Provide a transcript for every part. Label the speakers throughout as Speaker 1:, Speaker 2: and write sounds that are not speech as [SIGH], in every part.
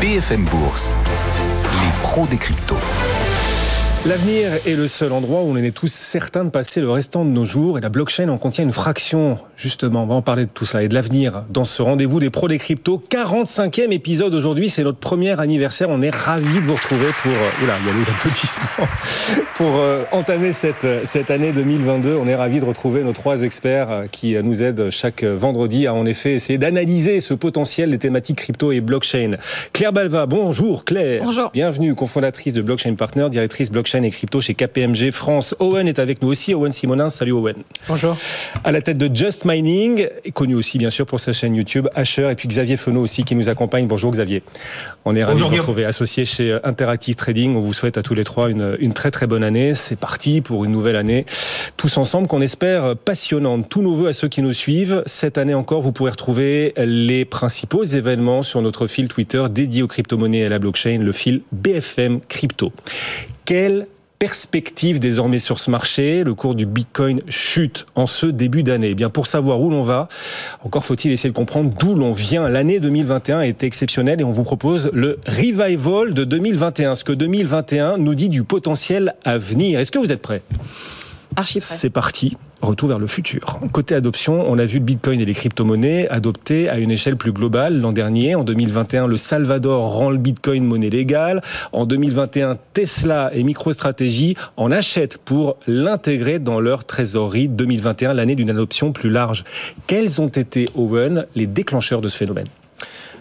Speaker 1: BFM Bourse, les pros des cryptos.
Speaker 2: L'avenir est le seul endroit où on est tous certains de passer le restant de nos jours et la blockchain en contient une fraction. Justement, on va en parler de tout ça et de l'avenir dans ce rendez-vous des pros des cryptos. 45e épisode aujourd'hui, c'est notre premier anniversaire. On est ravis de vous retrouver pour, euh, oula, il y a des applaudissements, [LAUGHS] pour euh, entamer cette, cette année 2022. On est ravis de retrouver nos trois experts euh, qui nous aident chaque vendredi à en effet essayer d'analyser ce potentiel des thématiques crypto et blockchain. Claire Balva, bonjour Claire.
Speaker 3: Bonjour.
Speaker 2: Bienvenue, cofondatrice de Blockchain Partner, directrice blockchain et crypto chez KPMG France. Owen est avec nous aussi. Owen Simonin. Salut Owen.
Speaker 3: Bonjour.
Speaker 2: À la tête de Just Mining, connu aussi bien sûr pour sa chaîne YouTube, Asher, et puis Xavier Fenot aussi qui nous accompagne. Bonjour Xavier. On est ravis de vous retrouver associé chez Interactive Trading. On vous souhaite à tous les trois une, une très très bonne année. C'est parti pour une nouvelle année. Tous ensemble qu'on espère passionnante. Tous nos voeux à ceux qui nous suivent. Cette année encore, vous pourrez retrouver les principaux événements sur notre fil Twitter dédié aux crypto-monnaies et à la blockchain, le fil BFM Crypto. Quelle perspective désormais sur ce marché? Le cours du Bitcoin chute en ce début d'année. Eh bien, pour savoir où l'on va, encore faut-il essayer de comprendre d'où l'on vient. L'année 2021 a été exceptionnelle et on vous propose le revival de 2021. Ce que 2021 nous dit du potentiel à venir. Est-ce que vous êtes prêts? C'est parti. Retour vers le futur. Côté adoption, on a vu le Bitcoin et les crypto-monnaies adoptés à une échelle plus globale l'an dernier. En 2021, le Salvador rend le Bitcoin monnaie légale. En 2021, Tesla et MicroStrategy en achètent pour l'intégrer dans leur trésorerie. 2021, l'année d'une adoption plus large. Quels ont été, Owen, les déclencheurs de ce phénomène?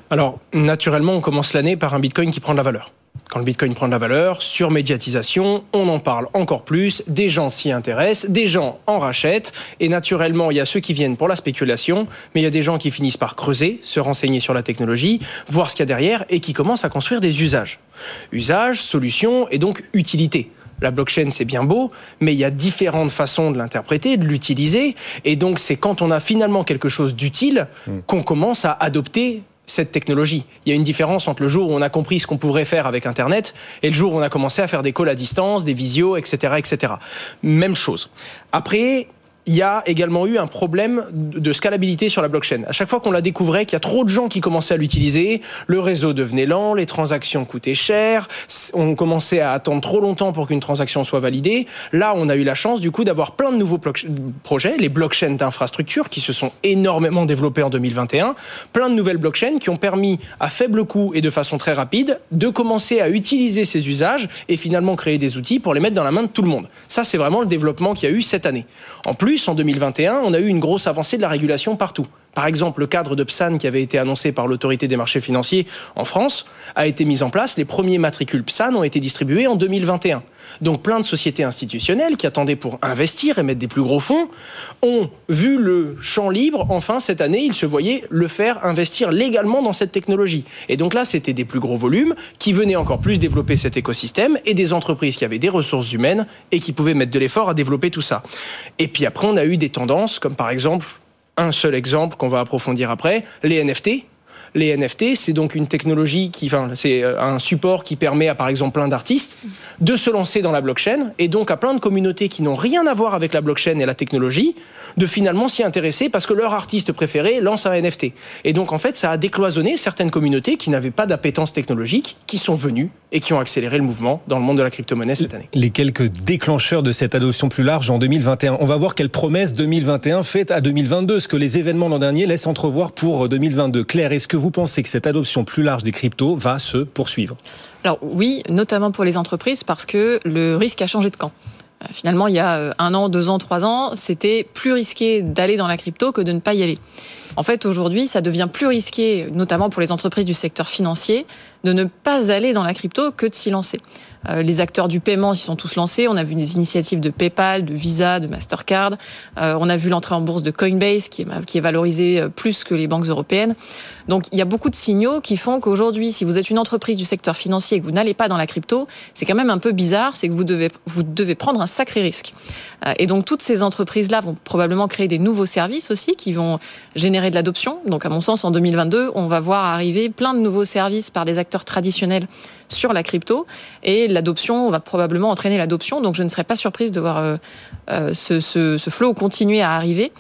Speaker 4: Alors, naturellement, on commence l'année par un Bitcoin qui prend de la valeur. Quand le Bitcoin prend de la valeur, sur médiatisation, on en parle encore plus, des gens s'y intéressent, des gens en rachètent, et naturellement, il y a ceux qui viennent pour la spéculation, mais il y a des gens qui finissent par creuser, se renseigner sur la technologie, voir ce qu'il y a derrière, et qui commencent à construire des usages. Usages, solutions, et donc utilité. La blockchain, c'est bien beau, mais il y a différentes façons de l'interpréter, de l'utiliser, et donc c'est quand on a finalement quelque chose d'utile qu'on commence à adopter cette technologie. Il y a une différence entre le jour où on a compris ce qu'on pourrait faire avec Internet et le jour où on a commencé à faire des calls à distance, des visios, etc., etc. Même chose. Après, il y a également eu un problème de scalabilité sur la blockchain. À chaque fois qu'on la découvrait, qu'il y a trop de gens qui commençaient à l'utiliser, le réseau devenait lent, les transactions coûtaient cher, on commençait à attendre trop longtemps pour qu'une transaction soit validée. Là, on a eu la chance du coup d'avoir plein de nouveaux projets, les blockchains d'infrastructure qui se sont énormément développés en 2021, plein de nouvelles blockchains qui ont permis à faible coût et de façon très rapide de commencer à utiliser ces usages et finalement créer des outils pour les mettre dans la main de tout le monde. Ça, c'est vraiment le développement qu'il y a eu cette année. En plus, en 2021, on a eu une grosse avancée de la régulation partout. Par exemple, le cadre de PSAN qui avait été annoncé par l'autorité des marchés financiers en France a été mis en place. Les premiers matricules PSAN ont été distribués en 2021. Donc plein de sociétés institutionnelles qui attendaient pour investir et mettre des plus gros fonds ont vu le champ libre. Enfin, cette année, ils se voyaient le faire investir légalement dans cette technologie. Et donc là, c'était des plus gros volumes qui venaient encore plus développer cet écosystème et des entreprises qui avaient des ressources humaines et qui pouvaient mettre de l'effort à développer tout ça. Et puis après, on a eu des tendances comme par exemple un seul exemple qu'on va approfondir après, les NFT. Les NFT, c'est donc une technologie qui, enfin, c'est euh, un support qui permet à, par exemple, plein d'artistes de se lancer dans la blockchain et donc à plein de communautés qui n'ont rien à voir avec la blockchain et la technologie de finalement s'y intéresser parce que leur artiste préféré lance un NFT. Et donc, en fait, ça a décloisonné certaines communautés qui n'avaient pas d'appétence technologique, qui sont venues et qui ont accéléré le mouvement dans le monde de la crypto-monnaie cette année.
Speaker 2: Les quelques déclencheurs de cette adoption plus large en 2021. On va voir quelle promesse 2021 fait à 2022, ce que les événements l'an dernier laissent entrevoir pour 2022. Claire, est-ce que vous pensez que cette adoption plus large des cryptos va se poursuivre?
Speaker 3: Alors oui, notamment pour les entreprises, parce que le risque a changé de camp. Finalement, il y a un an, deux ans, trois ans, c'était plus risqué d'aller dans la crypto que de ne pas y aller. En fait, aujourd'hui, ça devient plus risqué, notamment pour les entreprises du secteur financier, de ne pas aller dans la crypto que de s'y lancer. Euh, les acteurs du paiement s'y sont tous lancés. On a vu des initiatives de PayPal, de Visa, de Mastercard. Euh, on a vu l'entrée en bourse de Coinbase, qui est, qui est valorisée euh, plus que les banques européennes. Donc il y a beaucoup de signaux qui font qu'aujourd'hui, si vous êtes une entreprise du secteur financier et que vous n'allez pas dans la crypto, c'est quand même un peu bizarre, c'est que vous devez, vous devez prendre un sacré risque. Et donc toutes ces entreprises-là vont probablement créer des nouveaux services aussi qui vont générer de l'adoption. Donc à mon sens, en 2022, on va voir arriver plein de nouveaux services par des acteurs traditionnels sur la crypto et l'adoption va probablement entraîner l'adoption. Donc je ne serais pas surprise de voir euh, euh, ce, ce, flot continuer à arriver.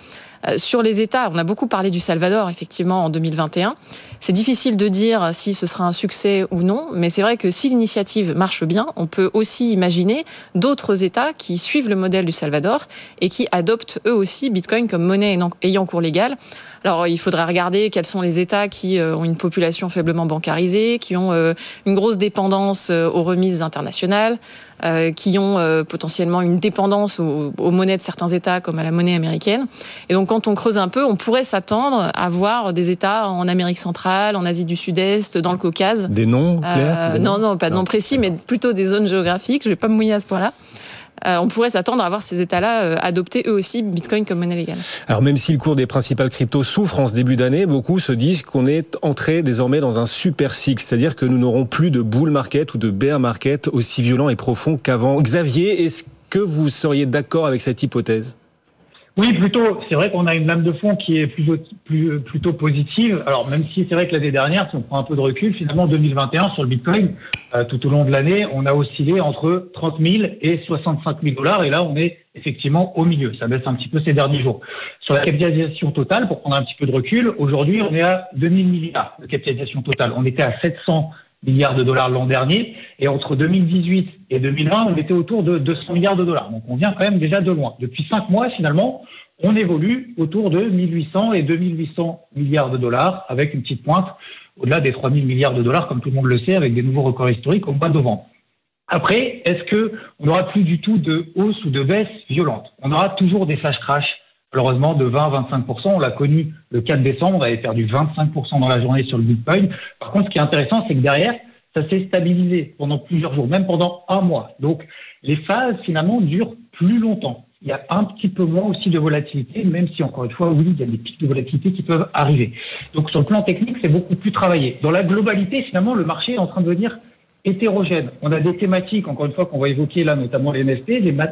Speaker 3: Euh, sur les États, on a beaucoup parlé du Salvador, effectivement, en 2021. C'est difficile de dire si ce sera un succès ou non, mais c'est vrai que si l'initiative marche bien, on peut aussi imaginer d'autres États qui suivent le modèle du Salvador et qui adoptent eux aussi Bitcoin comme monnaie ayant cours légal. Alors, il faudra regarder quels sont les États qui euh, ont une population faiblement bancarisée, qui ont euh, une grosse dépendance aux remises internationales, qui ont potentiellement une dépendance aux, aux, monnaies de certains États, comme à la monnaie américaine. Et donc, quand on creuse un peu, on pourrait s'attendre à voir des États en Amérique centrale, en Asie du Sud-Est, dans le Caucase.
Speaker 2: Des noms clairs
Speaker 3: Non, non, pas de noms précis, mais plutôt des zones géographiques. Je ne vais pas me mouiller à ce point-là. Euh, on pourrait s'attendre à voir ces États-là euh, adopter eux aussi Bitcoin comme monnaie légale.
Speaker 2: Alors même si le cours des principales cryptos souffre en ce début d'année, beaucoup se disent qu'on est entré désormais dans un super cycle, c'est-à-dire que nous n'aurons plus de bull market ou de bear market aussi violent et profond qu'avant. Xavier, est-ce que vous seriez d'accord avec cette hypothèse?
Speaker 5: Oui, plutôt. C'est vrai qu'on a une lame de fond qui est plutôt, plus, plutôt positive. Alors, même si c'est vrai que l'année dernière, si on prend un peu de recul, finalement, 2021, sur le Bitcoin, euh, tout au long de l'année, on a oscillé entre 30 000 et 65 000 dollars. Et là, on est effectivement au milieu. Ça baisse un petit peu ces derniers jours. Sur la capitalisation totale, pour prendre un petit peu de recul, aujourd'hui, on est à 2000 milliards de capitalisation totale. On était à 700 milliards de dollars l'an dernier. Et entre 2018 et 2020, on était autour de 200 milliards de dollars. Donc on vient quand même déjà de loin. Depuis cinq mois, finalement, on évolue autour de 1800 et 2800 milliards de dollars, avec une petite pointe au-delà des 3000 milliards de dollars, comme tout le monde le sait, avec des nouveaux records historiques au mois de novembre. Après, est-ce que on n'aura plus du tout de hausse ou de baisse violente On aura toujours des flash crash malheureusement de 20-25%. On l'a connu le 4 décembre, on avait perdu 25% dans la journée sur le Bitcoin. Par contre, ce qui est intéressant, c'est que derrière, ça s'est stabilisé pendant plusieurs jours, même pendant un mois. Donc, les phases, finalement, durent plus longtemps. Il y a un petit peu moins aussi de volatilité, même si, encore une fois, oui, il y a des pics de volatilité qui peuvent arriver. Donc, sur le plan technique, c'est beaucoup plus travaillé. Dans la globalité, finalement, le marché est en train de devenir hétérogène. On a des thématiques, encore une fois, qu'on va évoquer là, notamment les NFT,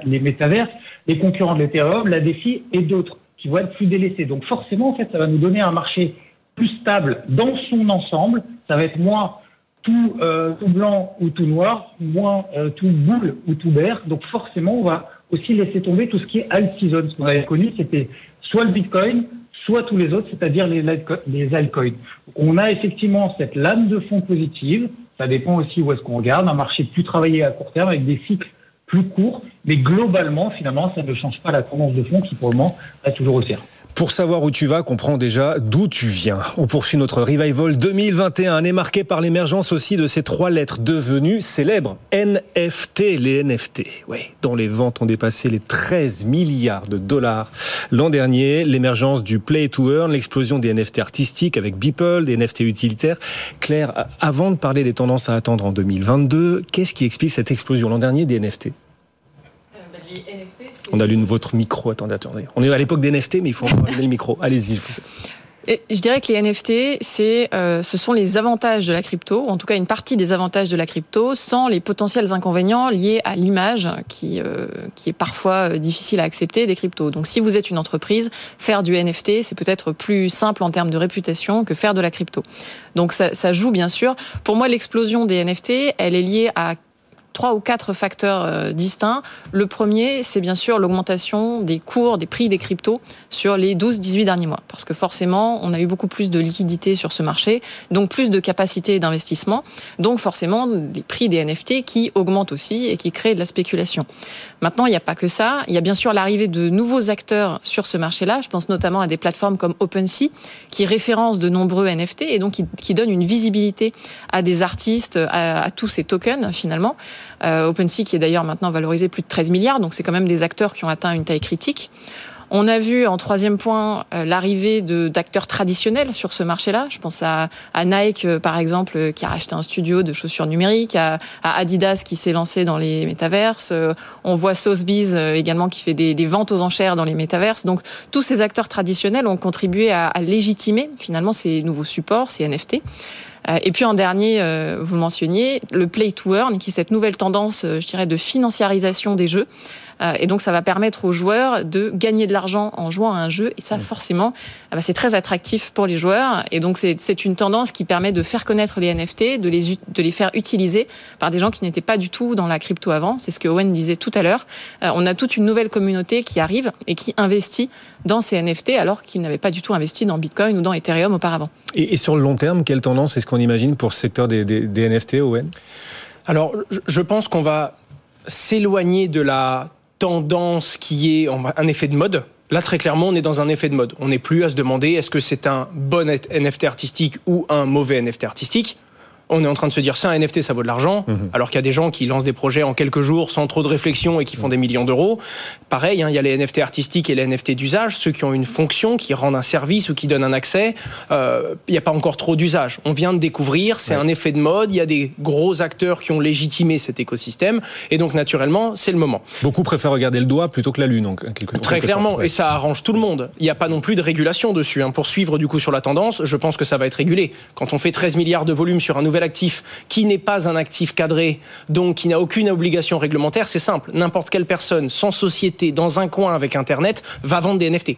Speaker 5: les, métaverses, les concurrents de l'Ethereum, la DeFi et d'autres qui vont être plus délaissés. Donc forcément, en fait, ça va nous donner un marché plus stable dans son ensemble. Ça va être moins tout, euh, tout blanc ou tout noir, moins euh, tout boule ou tout vert. Donc forcément, on va aussi laisser tomber tout ce qui est alt-season. Ce qu'on avait connu, c'était soit le Bitcoin, soit tous les autres, c'est-à-dire les, les altcoins. On a effectivement cette lame de fond positive. Ça dépend aussi où est-ce qu'on regarde. Un marché plus travaillé à court terme avec des cycles plus court, mais globalement, finalement, ça ne change pas la tendance de fond qui, pour le moment, est toujours haussière.
Speaker 2: Pour savoir où tu vas, comprends déjà d'où tu viens. On poursuit notre revival 2021, année marquée par l'émergence aussi de ces trois lettres devenues célèbres. NFT, les NFT. Oui, dont les ventes ont dépassé les 13 milliards de dollars l'an dernier. L'émergence du play to earn, l'explosion des NFT artistiques avec Beeple, des NFT utilitaires. Claire, avant de parler des tendances à attendre en 2022, qu'est-ce qui explique cette explosion l'an dernier des NFT? Euh, bah, on allume votre micro. Attendez, attendez. On est à l'époque des NFT, mais il faut allumer le micro. Allez-y.
Speaker 3: je dirais que les NFT, euh, ce sont les avantages de la crypto, ou en tout cas une partie des avantages de la crypto, sans les potentiels inconvénients liés à l'image, qui, euh, qui est parfois euh, difficile à accepter des cryptos. Donc si vous êtes une entreprise, faire du NFT, c'est peut-être plus simple en termes de réputation que faire de la crypto. Donc ça joue bien sûr. Pour moi, l'explosion des NFT, elle est liée à trois ou quatre facteurs euh, distincts. Le premier, c'est bien sûr l'augmentation des cours, des prix des cryptos sur les 12-18 derniers mois. Parce que forcément, on a eu beaucoup plus de liquidités sur ce marché, donc plus de capacité d'investissement, donc forcément des prix des NFT qui augmentent aussi et qui créent de la spéculation. Maintenant, il n'y a pas que ça. Il y a bien sûr l'arrivée de nouveaux acteurs sur ce marché-là. Je pense notamment à des plateformes comme OpenSea, qui référencent de nombreux NFT et donc qui, qui donnent une visibilité à des artistes, à, tous ces tokens finalement. Euh, OpenSea qui est d'ailleurs maintenant valorisé plus de 13 milliards, donc c'est quand même des acteurs qui ont atteint une taille critique. On a vu en troisième point l'arrivée d'acteurs traditionnels sur ce marché-là. Je pense à, Nike, par exemple, qui a racheté un studio de chaussures numériques, à, Adidas qui s'est lancé dans les métaverses. On voit Sotheby's également qui fait des, ventes aux enchères dans les métaverses. Donc tous ces acteurs traditionnels ont contribué à, à légitimer finalement ces nouveaux supports, ces NFT. Euh, et puis en dernier, euh, vous mentionniez, le play to earn, qui est cette nouvelle tendance, euh, je dirais, de financiarisation des jeux. Et donc, ça va permettre aux joueurs de gagner de l'argent en jouant à un jeu. Et ça, mmh. forcément, ah bah, c'est très attractif pour les joueurs. Et donc, c'est une tendance qui permet de faire connaître les NFT, de les, de les faire utiliser par des gens qui n'étaient pas du tout dans la crypto avant. C'est ce que Owen disait tout à l'heure. On a toute une nouvelle communauté qui arrive et qui investit dans ces NFT alors qu'ils n'avaient pas du tout investi dans Bitcoin ou dans Ethereum auparavant.
Speaker 2: Et, sur le long terme, quelle tendance est-ce qu'on imagine pour ce secteur des, NFT, Owen?
Speaker 4: Alors, je pense qu'on va s'éloigner de la tendance qui est un effet de mode. Là, très clairement, on est dans un effet de mode. On n'est plus à se demander est-ce que c'est un bon NFT artistique ou un mauvais NFT artistique? On est en train de se dire c'est un NFT, ça vaut de l'argent, mhm. alors qu'il y a des gens qui lancent des projets en quelques jours sans trop de réflexion et qui font des millions d'euros. Pareil, hein, il y a les NFT artistiques et les NFT d'usage, ceux qui ont une fonction, qui rendent un service ou qui donnent un accès. Euh, il n'y a pas encore trop d'usage. On vient de découvrir, c'est un effet de mode. Il y a des gros acteurs qui ont légitimé cet écosystème, et donc naturellement, c'est le moment.
Speaker 2: Beaucoup préfèrent regarder le doigt plutôt que la lune. Donc,
Speaker 4: Très clairement, et ça arrange tout le monde. Il n'y a pas non plus de régulation dessus. Hein. Pour suivre du coup sur la tendance, je pense que ça va être régulé. Quand on fait 13 milliards de volume sur un nouvel actif qui n'est pas un actif cadré, donc qui n'a aucune obligation réglementaire, c'est simple. N'importe quelle personne sans société dans un coin avec Internet va vendre des NFT.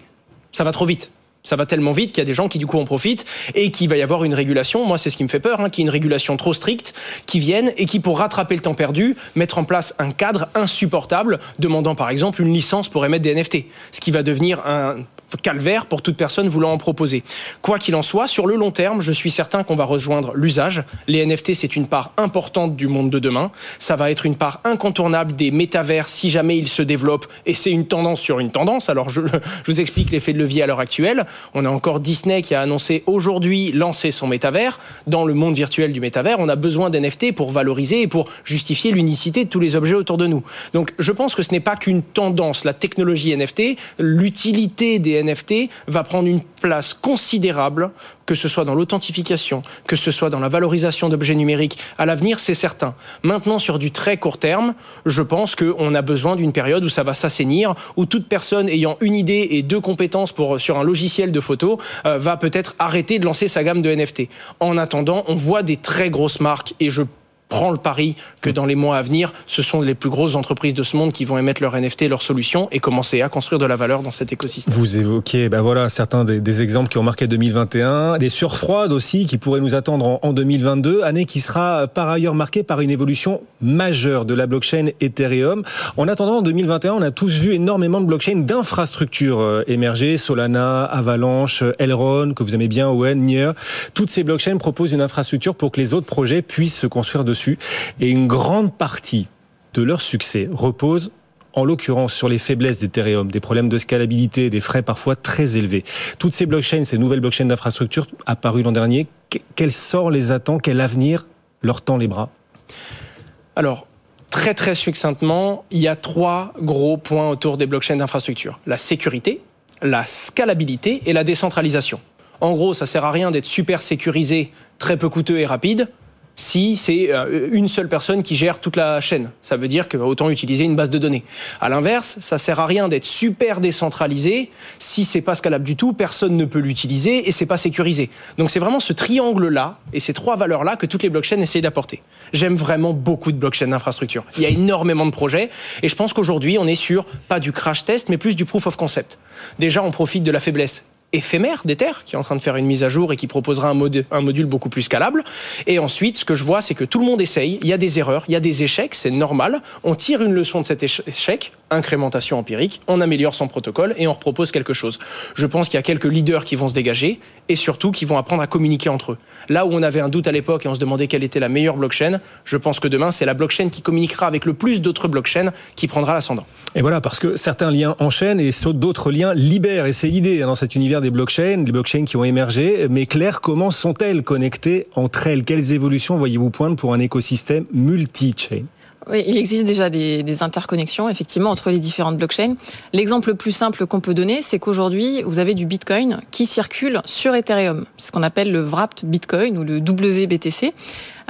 Speaker 4: Ça va trop vite ça va tellement vite qu'il y a des gens qui du coup en profitent et qu'il va y avoir une régulation. Moi, c'est ce qui me fait peur, hein, qu'il y ait une régulation trop stricte qui vienne et qui, pour rattraper le temps perdu, mettre en place un cadre insupportable, demandant par exemple une licence pour émettre des NFT, ce qui va devenir un calvaire pour toute personne voulant en proposer. Quoi qu'il en soit, sur le long terme, je suis certain qu'on va rejoindre l'usage. Les NFT, c'est une part importante du monde de demain. Ça va être une part incontournable des métavers si jamais ils se développent. Et c'est une tendance sur une tendance. Alors, je, vous explique l'effet de levier à l'heure actuelle. On a encore Disney qui a annoncé aujourd'hui lancer son métavers. Dans le monde virtuel du métavers, on a besoin d'NFT pour valoriser et pour justifier l'unicité de tous les objets autour de nous. Donc, je pense que ce n'est pas qu'une tendance. La technologie NFT, l'utilité des NFT va prendre une place considérable, que ce soit dans l'authentification, que ce soit dans la valorisation d'objets numériques. À l'avenir, c'est certain. Maintenant, sur du très court terme, je pense qu'on a besoin d'une période où ça va s'assainir, où toute personne ayant une idée et deux compétences sur un logiciel de photo euh, va peut-être arrêter de lancer sa gamme de NFT. En attendant, on voit des très grosses marques et je prends le pari que dans les mois à venir, ce sont les plus grosses entreprises de ce monde qui vont émettre leur NFT, leurs solutions et commencer à construire de la valeur dans cet écosystème.
Speaker 2: Vous évoquez ben voilà, certains des, exemples qui ont marqué 2021, des surfroides aussi qui pourraient nous attendre en, 2022, année qui sera par ailleurs marquée par une évolution majeure de la blockchain Ethereum. En attendant, en 2021, on a tous vu énormément de blockchains d'infrastructures euh, émerger, Solana, Avalanche, Elrond, que vous aimez bien, Owen, Nier. Toutes ces blockchains proposent une infrastructure pour que les autres projets puissent se construire dessus et une grande partie de leur succès repose en l'occurrence sur les faiblesses d'Ethereum, des problèmes de scalabilité, des frais parfois très élevés. Toutes ces blockchains, ces nouvelles blockchains d'infrastructure apparues l'an dernier, quel sort les attend? Quel avenir leur tend les bras?
Speaker 4: Alors, très très succinctement, il y a trois gros points autour des blockchains d'infrastructure. La sécurité, la scalabilité et la décentralisation. En gros, ça sert à rien d'être super sécurisé, très peu coûteux et rapide si c'est euh, une seule personne qui gère toute la chaîne. Ça veut dire que autant utiliser une base de données. À l'inverse, ça sert à rien d'être super décentralisé si c'est pas scalable du tout, personne ne peut l'utiliser et c'est pas sécurisé. Donc c'est vraiment ce triangle là et ces trois valeurs là que toutes les blockchains essayent d'apporter. J'aime vraiment beaucoup de blockchains d'infrastructure. Il y a énormément de projets et je pense qu'aujourd'hui on est sur pas du crash test mais plus du proof of concept. Déjà on profite de la faiblesse éphémère d'Ether, qui est en train de faire une mise à jour et qui proposera un, module beaucoup plus scalable. Et ensuite, ce que je vois, c'est que tout le monde essaye, il y a des erreurs, il y a des échecs, c'est normal. On tire une leçon de cet échec, incrémentation empirique, on améliore son protocole et on repropose quelque chose. Je pense qu'il y a quelques leaders qui vont se dégager et surtout qui vont apprendre à communiquer entre eux. Là où on avait un doute à l'époque et on se demandait quelle était la meilleure blockchain, je pense que demain, c'est la blockchain qui communiquera avec le plus d'autres blockchains qui prendra l'ascendant.
Speaker 2: Et voilà, parce que certains liens enchaînent et d'autres liens libèrent. Et c'est l'idée hein, dans cet univers des blockchains, les blockchains qui ont émergé. Mais Claire, comment sont-elles connectées entre elles? Quelles évolutions voyez-vous poindre pour un écosystème multi-chain?
Speaker 3: Oui, il existe déjà des, interconnexions, effectivement, entre les différentes blockchains. L'exemple le plus simple qu'on peut donner, c'est qu'aujourd'hui, vous avez du Bitcoin qui circule sur Ethereum, ce qu'on appelle le Wrapped Bitcoin ou le WBTC.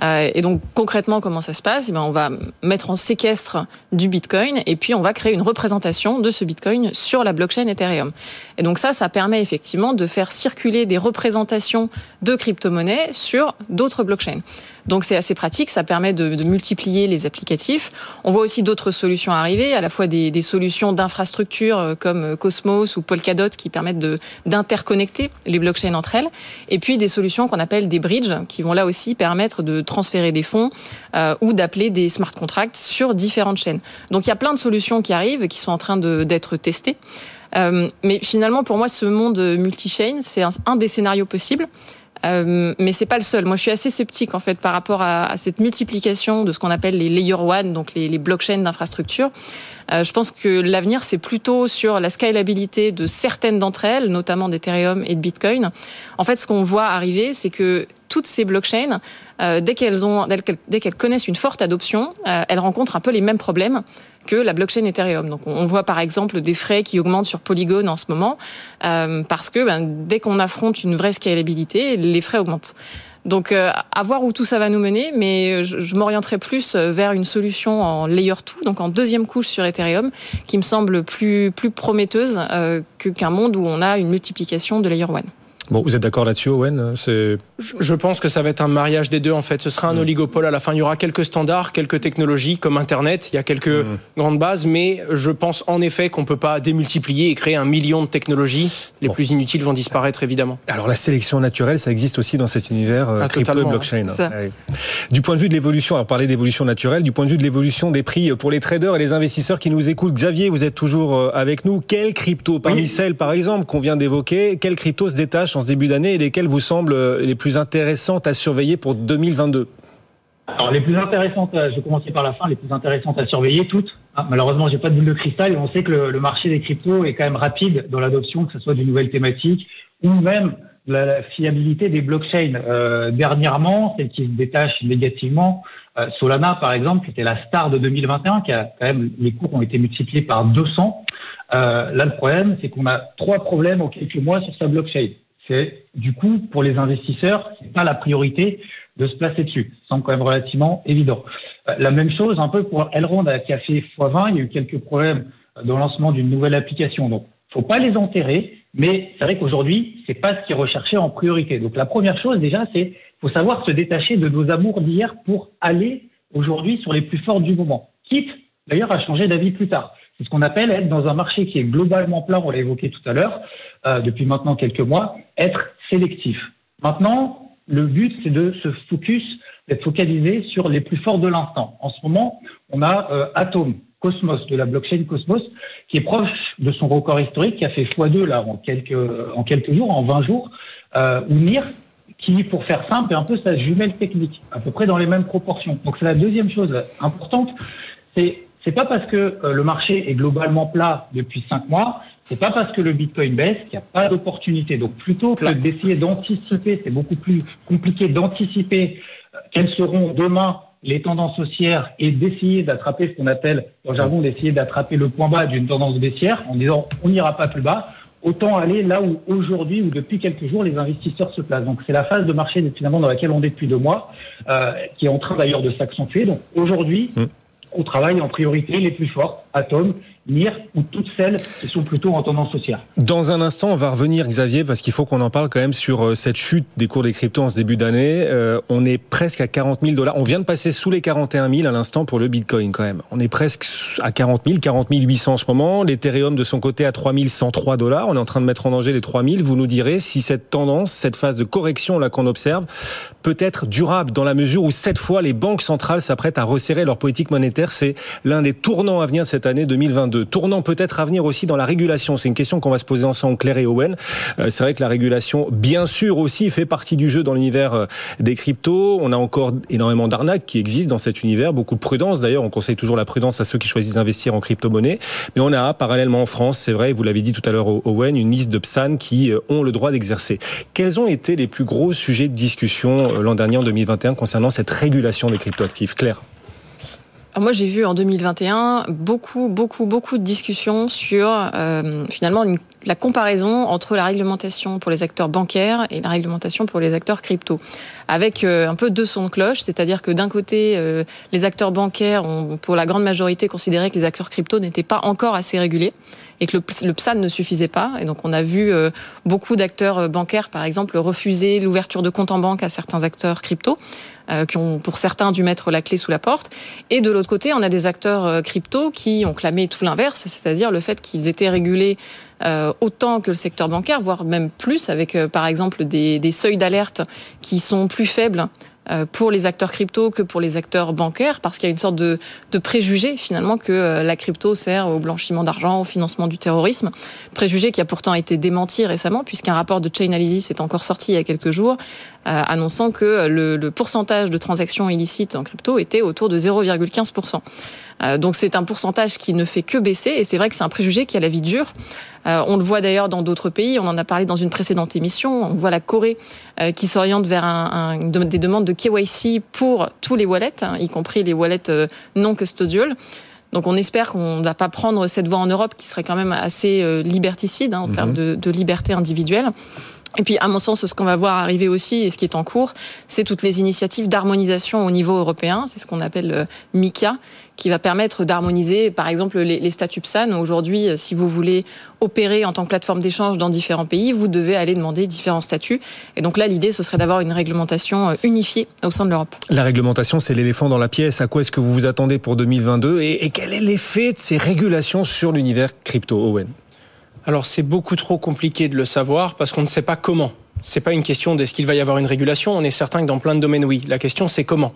Speaker 3: Euh, et donc concrètement, comment ça se passe? Eh bien, On va mettre en séquestre du Bitcoin et puis on va créer une représentation de ce Bitcoin sur la blockchain Ethereum. Et donc ça, ça permet effectivement de faire circuler des représentations de crypto-monnaies sur d'autres blockchains. Donc c'est assez pratique, ça permet de, multiplier les applicatifs. On voit aussi d'autres solutions arriver, à la fois des, solutions d'infrastructure euh, comme Cosmos ou Polkadot qui permettent d'interconnecter les blockchains entre elles, et puis des solutions qu'on appelle des bridges qui vont là aussi permettre de transférer des fonds euh, ou d'appeler des smart contracts sur différentes chaînes. Donc il y a plein de solutions qui arrivent, qui sont en train d'être testées. Euh, mais finalement, pour moi, ce monde multi-chain, c'est un, des scénarios possibles. Euh, mais c'est pas le seul. Moi, je suis assez sceptique en fait par rapport à, cette multiplication de ce qu'on appelle les layer one, donc les, les blockchains d'infrastructure. Euh, je pense que l'avenir, c'est plutôt sur la scalabilité de certaines d'entre elles, notamment d'Ethereum et de Bitcoin. En fait, ce qu'on voit arriver, c'est que toutes ces blockchains, euh, dès qu'elles connaissent une forte adoption, euh, elles rencontrent un peu les mêmes problèmes que la blockchain Ethereum. Donc on voit par exemple des frais qui augmentent sur Polygon en ce moment euh, parce que ben, dès qu'on affronte une vraie scalabilité, les frais augmentent. Donc à voir où tout ça va nous mener, mais je, m'orienterai plus vers une solution en layer 2, donc en deuxième couche sur Ethereum, qui me semble plus, prometteuse qu'un monde où on a une multiplication de layer 1.
Speaker 2: Bon, vous êtes d'accord là-dessus, Owen
Speaker 4: C'est. Je pense que ça va être un mariage des deux en fait. Ce sera un mmh. oligopole à la fin. Il y aura quelques standards, quelques technologies comme Internet. Il y a quelques mmh. grandes bases, mais je pense en effet qu'on peut pas démultiplier et créer un million de technologies. Les bon. plus inutiles vont disparaître évidemment.
Speaker 2: Alors la sélection naturelle, ça existe aussi dans cet univers euh, ah, crypto et blockchain.
Speaker 3: Ça.
Speaker 2: Du point de vue de l'évolution, alors parler d'évolution naturelle, du point de vue de l'évolution des prix pour les traders et les investisseurs qui nous écoutent, Xavier, vous êtes toujours euh, avec nous. Quelle crypto parmi oui. celles, par exemple, qu'on vient d'évoquer, quelle crypto se détache en début d'année et lesquelles vous semblent les plus intéressantes à surveiller pour 2022
Speaker 5: alors les plus intéressantes, je vais commencer par la fin, les plus intéressantes à surveiller toutes. Ah, malheureusement, j'ai pas de boule de cristal et on sait que le, marché des cryptos est quand même rapide dans l'adoption, que ce soit d'une nouvelle thématique ou même la, la fiabilité des blockchains. Euh, dernièrement, celle qui se détache négativement, euh, Solana par exemple, qui était la star de 2021, qui a quand même les cours ont été multipliés par 200. Euh, là, le problème, c'est qu'on a trois problèmes en quelques mois sur sa blockchain c'est du coup pour les investisseurs, c'est pas la priorité de se placer dessus. Ça semble quand même relativement évident. Euh, la même chose un peu pour Elrond qui a fait x20, il y a eu quelques problèmes dans le lancement d'une nouvelle application. Donc, faut pas les enterrer, mais c'est vrai qu'aujourd'hui, c'est pas ce qui est recherché en priorité. Donc, la première chose déjà, c'est faut savoir se détacher de nos amours d'hier pour aller aujourd'hui sur les plus forts du moment. Quitte d'ailleurs à changer d'avis plus tard. C'est ce qu'on appelle être dans un marché qui est globalement plat, on l'a évoqué tout à l'heure, euh, depuis maintenant quelques mois, être sélectif. Maintenant, le but, c'est de se focus, d'être focalisé sur les plus forts de l'instant. En ce moment, on a euh, Atom, Cosmos, de la blockchain Cosmos, qui est proche de son record historique, qui a fait x2 là en quelques, en quelques jours, en 20 jours, euh, ou NIR, qui, pour faire simple, est un peu sa jumelle technique, à peu près dans les mêmes proportions. Donc c'est la deuxième chose importante, c'est c'est pas parce que euh, le marché est globalement plat depuis cinq mois, c'est pas parce que le Bitcoin baisse qu'il n'y a pas d'opportunité. Donc plutôt que d'essayer d'anticiper, c'est beaucoup plus compliqué d'anticiper euh, quelles seront demain les tendances haussières et d'essayer d'attraper ce qu'on appelle, dans le jargon, d'essayer d'attraper le point bas d'une tendance baissière en disant on n'ira pas plus bas, autant aller là où aujourd'hui ou depuis quelques jours les investisseurs se placent. Donc c'est la phase de marché finalement dans laquelle on est depuis deux mois, euh, qui est en train d'ailleurs de s'accentuer. Donc aujourd'hui, mmh on travaille en priorité les plus fortes, Atom, NIR ou toutes celles qui sont plutôt en tendance haussière.
Speaker 2: Dans un instant, on va revenir, Xavier, parce qu'il faut qu'on en parle quand même sur euh, cette chute des cours des cryptos en ce début d'année. Euh, on est presque à 40 000 dollars. On vient de passer sous les 41 000 à l'instant pour le Bitcoin quand même. On est presque à 40 000, 40 800 en ce moment. L'Ethereum de son côté à 3 103 dollars. On est en train de mettre en danger les 3 000. Vous nous direz si cette tendance, cette phase de correction là qu'on observe, peut être durable dans la mesure où cette fois les banques centrales s'apprêtent à resserrer leur politique monétaire. C'est l'un des tournants à venir de cette année 2022 de tournant peut-être à venir aussi dans la régulation C'est une question qu'on va se poser ensemble, Claire et Owen. Euh, c'est vrai que la régulation, bien sûr aussi, fait partie du jeu dans l'univers euh, des cryptos. On a encore énormément d'arnaques qui existent dans cet univers, beaucoup de prudence. D'ailleurs, on conseille toujours la prudence à ceux qui choisissent d'investir en crypto-monnaie. Mais on a parallèlement en France, c'est vrai, vous l'avez dit tout à l'heure, Owen, une liste de PSAN qui euh, ont le droit d'exercer. Quels ont été les plus gros sujets de discussion l'an dernier, en 2021, concernant cette régulation des cryptoactifs? Claire
Speaker 3: moi, j'ai vu en 2021 beaucoup, beaucoup, beaucoup de discussions sur euh, finalement la comparaison entre la réglementation pour les acteurs bancaires et la réglementation pour les acteurs crypto, avec euh, un peu deux sons de cloche, c'est-à-dire que d'un côté, euh, les acteurs bancaires ont, pour la grande majorité, considéré que les acteurs crypto n'étaient pas encore assez régulés et que le, PSAN ne suffisait pas. Et donc, on a vu beaucoup d'acteurs bancaires, par exemple, refuser l'ouverture de comptes en banque à certains acteurs crypto. Euh, qui ont pour certains dû mettre la clé sous la porte. Et de l'autre côté, on a des acteurs euh, crypto qui ont clamé tout l'inverse, c'est-à-dire le fait qu'ils étaient régulés euh, autant que le secteur bancaire, voire même plus, avec par exemple des, des seuils d'alerte qui sont plus faibles euh, pour les acteurs crypto que pour les acteurs bancaires, parce qu'il y a une sorte de, de préjugé finalement que euh, la crypto sert au blanchiment d'argent, au financement du terrorisme. Préjugé qui a pourtant été démenti récemment, puisqu'un rapport de Chainalysis est encore sorti il y a quelques jours, euh, annonçant que le, le, pourcentage de transactions illicites en crypto était autour de 0,15%. Euh, donc c'est un pourcentage qui ne fait que baisser, et c'est vrai que c'est un préjugé qui a la vie dure. Euh, on le voit d'ailleurs dans d'autres pays. On en a parlé dans une précédente émission. On voit la Corée euh, qui s'oriente vers un, des demandes de KYC pour tous les wallets, hein, y compris les wallets non custodial. Donc on espère qu'on ne va pas prendre cette voie en Europe qui serait quand même assez liberticide hein, en termes mhm. de, liberté individuelle. Et puis, à mon sens, ce qu'on va voir arriver aussi, et ce qui est en cours, c'est toutes les initiatives d'harmonisation au niveau européen. C'est ce qu'on appelle MICA, qui va permettre d'harmoniser, par exemple, les, statuts PSAN. Aujourd'hui, euh, si vous voulez opérer en tant que plateforme d'échange dans différents pays, vous devez aller demander différents statuts. Et donc là, l'idée, ce serait d'avoir une réglementation euh, unifiée au sein de l'Europe.
Speaker 2: La réglementation, c'est l'éléphant dans la pièce. À quoi est-ce que vous vous attendez pour 2022 et, et quel est l'effet de ces régulations sur l'univers crypto, Owen?
Speaker 4: Alors c'est beaucoup trop compliqué de le savoir parce qu'on ne sait pas comment. C'est pas une question d'est-ce qu'il va y avoir une régulation. On est certain que dans plein de domaines, oui. La question, c'est comment.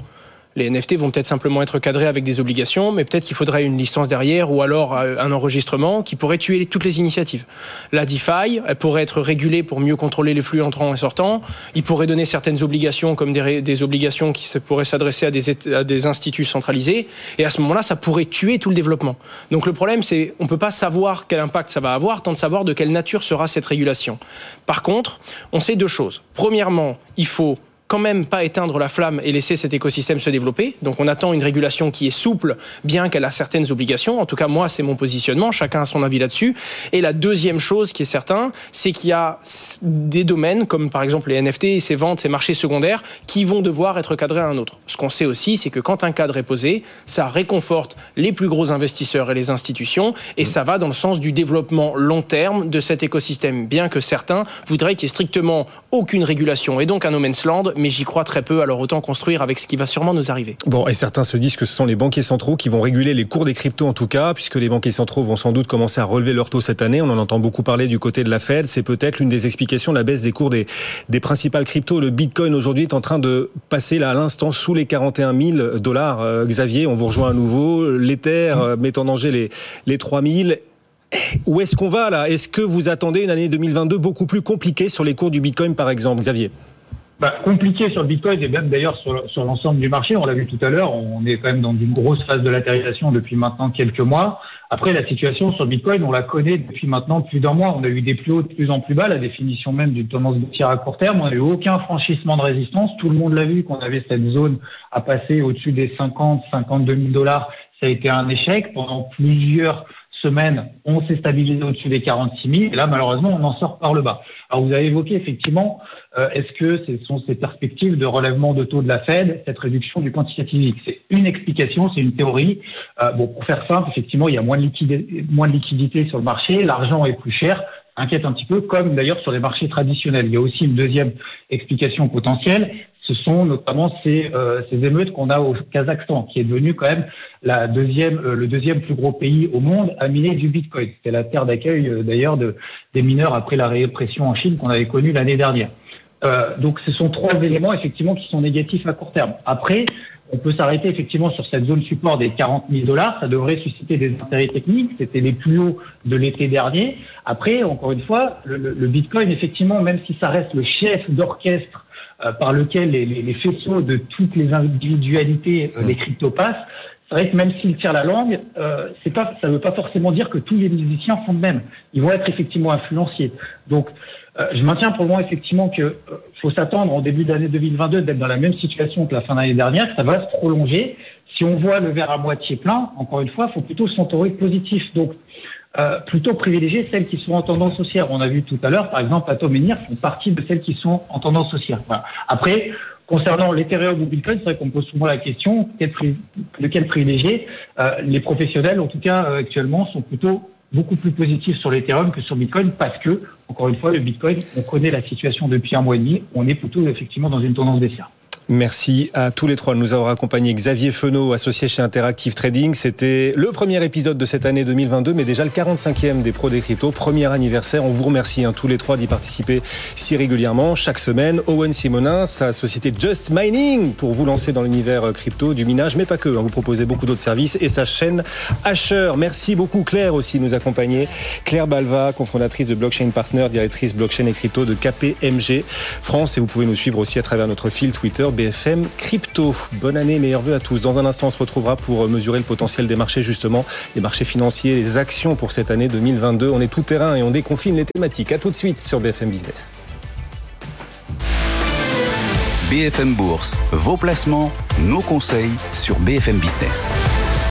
Speaker 4: Les NFT vont peut-être simplement être cadrés avec des obligations, mais peut-être qu'il faudrait une licence derrière ou alors euh, un enregistrement qui pourrait tuer toutes les initiatives. La DeFi, elle pourrait être régulée pour mieux contrôler les flux entrants et sortants. Il pourrait donner certaines obligations comme des, obligations qui pourraient s'adresser à des, instituts centralisés. Et à ce moment-là, ça pourrait tuer tout le développement. Donc le problème, c'est on peut pas savoir quel impact ça va avoir, tant de savoir de quelle nature sera cette régulation. Par contre, on sait deux choses. Premièrement, il faut quand même pas éteindre la flamme et laisser cet écosystème se développer. Donc on attend une régulation qui est souple, bien qu'elle a certaines obligations. En tout cas, moi, c'est mon positionnement. Chacun a son avis là-dessus. Et la deuxième chose qui est certain, c'est qu'il y a des domaines, comme par exemple les NFT et ces ventes, ces marchés secondaires, qui vont devoir être cadrés à un autre. Ce qu'on sait aussi, c'est que quand un cadre est posé, ça réconforte les plus gros investisseurs et les institutions, et ça va dans le sens du développement long terme de cet écosystème, bien que certains voudraient qu'il y ait strictement aucune régulation et donc un no man's land mais j'y crois très peu, alors autant construire avec ce qui va sûrement nous arriver.
Speaker 2: Bon, et certains se disent que ce sont les banquiers centraux qui vont réguler les cours des cryptos en tout cas, puisque les banquiers centraux vont sans doute commencer à relever leur taux cette année. On en entend beaucoup parler du côté de la Fed. C'est peut-être l'une des explications de la baisse des cours des, des principales cryptos. Le Bitcoin aujourd'hui est en train de passer là à l'instant sous les 41 000 dollars. Euh, Xavier, on vous rejoint à nouveau. L'Ether euh, met en danger les, les 3 000. Où est-ce qu'on va là? Est-ce que vous attendez une année 2022 beaucoup plus compliquée sur les cours du Bitcoin par exemple, Xavier
Speaker 5: bah, compliqué sur le Bitcoin et même d'ailleurs sur, sur l'ensemble du marché. On l'a vu tout à l'heure, on est quand même dans une grosse phase de latérisation depuis maintenant quelques mois. Après, la situation sur Bitcoin, on la connaît depuis maintenant plus d'un mois. On a eu des plus hauts de plus en plus bas, la définition même d'une tendance baissière à court terme. On n'a eu aucun franchissement de résistance. Tout le monde l'a vu qu'on avait cette zone à passer au-dessus des 50, 52 000 dollars. Ça a été un échec pendant plusieurs semaines, on s'est stabilisé au-dessus des 46 000. Et là, malheureusement, on en sort par le bas. Alors, vous avez évoqué effectivement, euh, est-ce que ce sont ces perspectives de relèvement de taux de la Fed, cette réduction du quantitative C'est une explication, c'est une théorie. Euh, bon, pour faire simple, effectivement, il y a moins de, liquidité, moins de liquidité sur le marché, l'argent est plus cher, inquiète un petit peu, comme d'ailleurs sur les marchés traditionnels. Il y a aussi une deuxième explication potentielle, ce sont notamment ces, euh, ces émeutes qu'on a au Kazakhstan, qui est devenu quand même la deuxième, euh, le deuxième plus gros pays au monde à miner du Bitcoin. C'était la terre d'accueil euh, d'ailleurs de, des mineurs après la répression en Chine qu'on avait connue l'année dernière. donc ce sont trois éléments effectivement qui sont négatifs à court terme. Après, on peut s'arrêter effectivement sur cette zone support des 40 000 dollars. Ça devrait susciter des intérêts techniques. C'était les plus hauts de l'été dernier. Après, encore une fois, le, le Bitcoin, effectivement, même si ça reste le chef d'orchestre euh, par lequel les, les, faisceaux de toutes les individualités, euh, les cryptos passent, c'est vrai que même s'ils tirent la langue, euh, c'est pas, ça ne veut pas forcément dire que tous les musiciens font de même. Ils vont être effectivement influenciés. Donc, euh, je maintiens pour le moment effectivement que faut s'attendre en début d'année 2022 d'être dans la même situation que la fin d'année dernière, que ça va se prolonger. si on voit le verre à moitié plein, encore une fois, faut plutôt s'entourer positif. Donc, euh, plutôt privilégier celles qui sont en tendance haussière. On a vu tout à l'heure, par exemple, Atom et NIR font partie de celles qui sont en tendance haussière. Voilà. Après, concernant l'Ethereum ou Bitcoin, c'est vrai qu'on pose souvent la question de quel privilégier. Euh, les professionnels, en tout cas euh, actuellement, sont plutôt beaucoup plus positifs sur l'Ethereum que sur Bitcoin parce que, encore une fois, le Bitcoin, on connaît la situation depuis un mois et demi, on est plutôt effectivement dans une tendance baissière.
Speaker 2: Merci à tous les trois de nous avoir accompagnés. Xavier Fenot, associé chez Interactive Trading. C'était le premier épisode de cette année 2022, mais déjà le 45e des pros des cryptos. Premier anniversaire. On vous remercie hein, tous les trois d'y participer si régulièrement, chaque semaine. Owen Simonin, sa société Just Mining, pour vous lancer dans l'univers euh, crypto, du minage, mais pas que. Hein. vous proposez beaucoup d'autres services. Et sa chaîne Asher. Merci beaucoup Claire aussi de nous accompagner. Claire Balva, cofondatrice de Blockchain Partner, directrice blockchain et crypto de KPMG France. Et vous pouvez nous suivre aussi à travers notre fil Twitter BFM Crypto. Bonne année, meilleurs vœux à tous. Dans un instant, on se retrouvera pour mesurer le potentiel des marchés, justement, les marchés financiers, les actions pour cette année 2022. On est tout terrain et on déconfine les thématiques. À tout de suite sur BFM Business.
Speaker 1: BFM Bourse, vos placements, nos conseils sur BFM Business.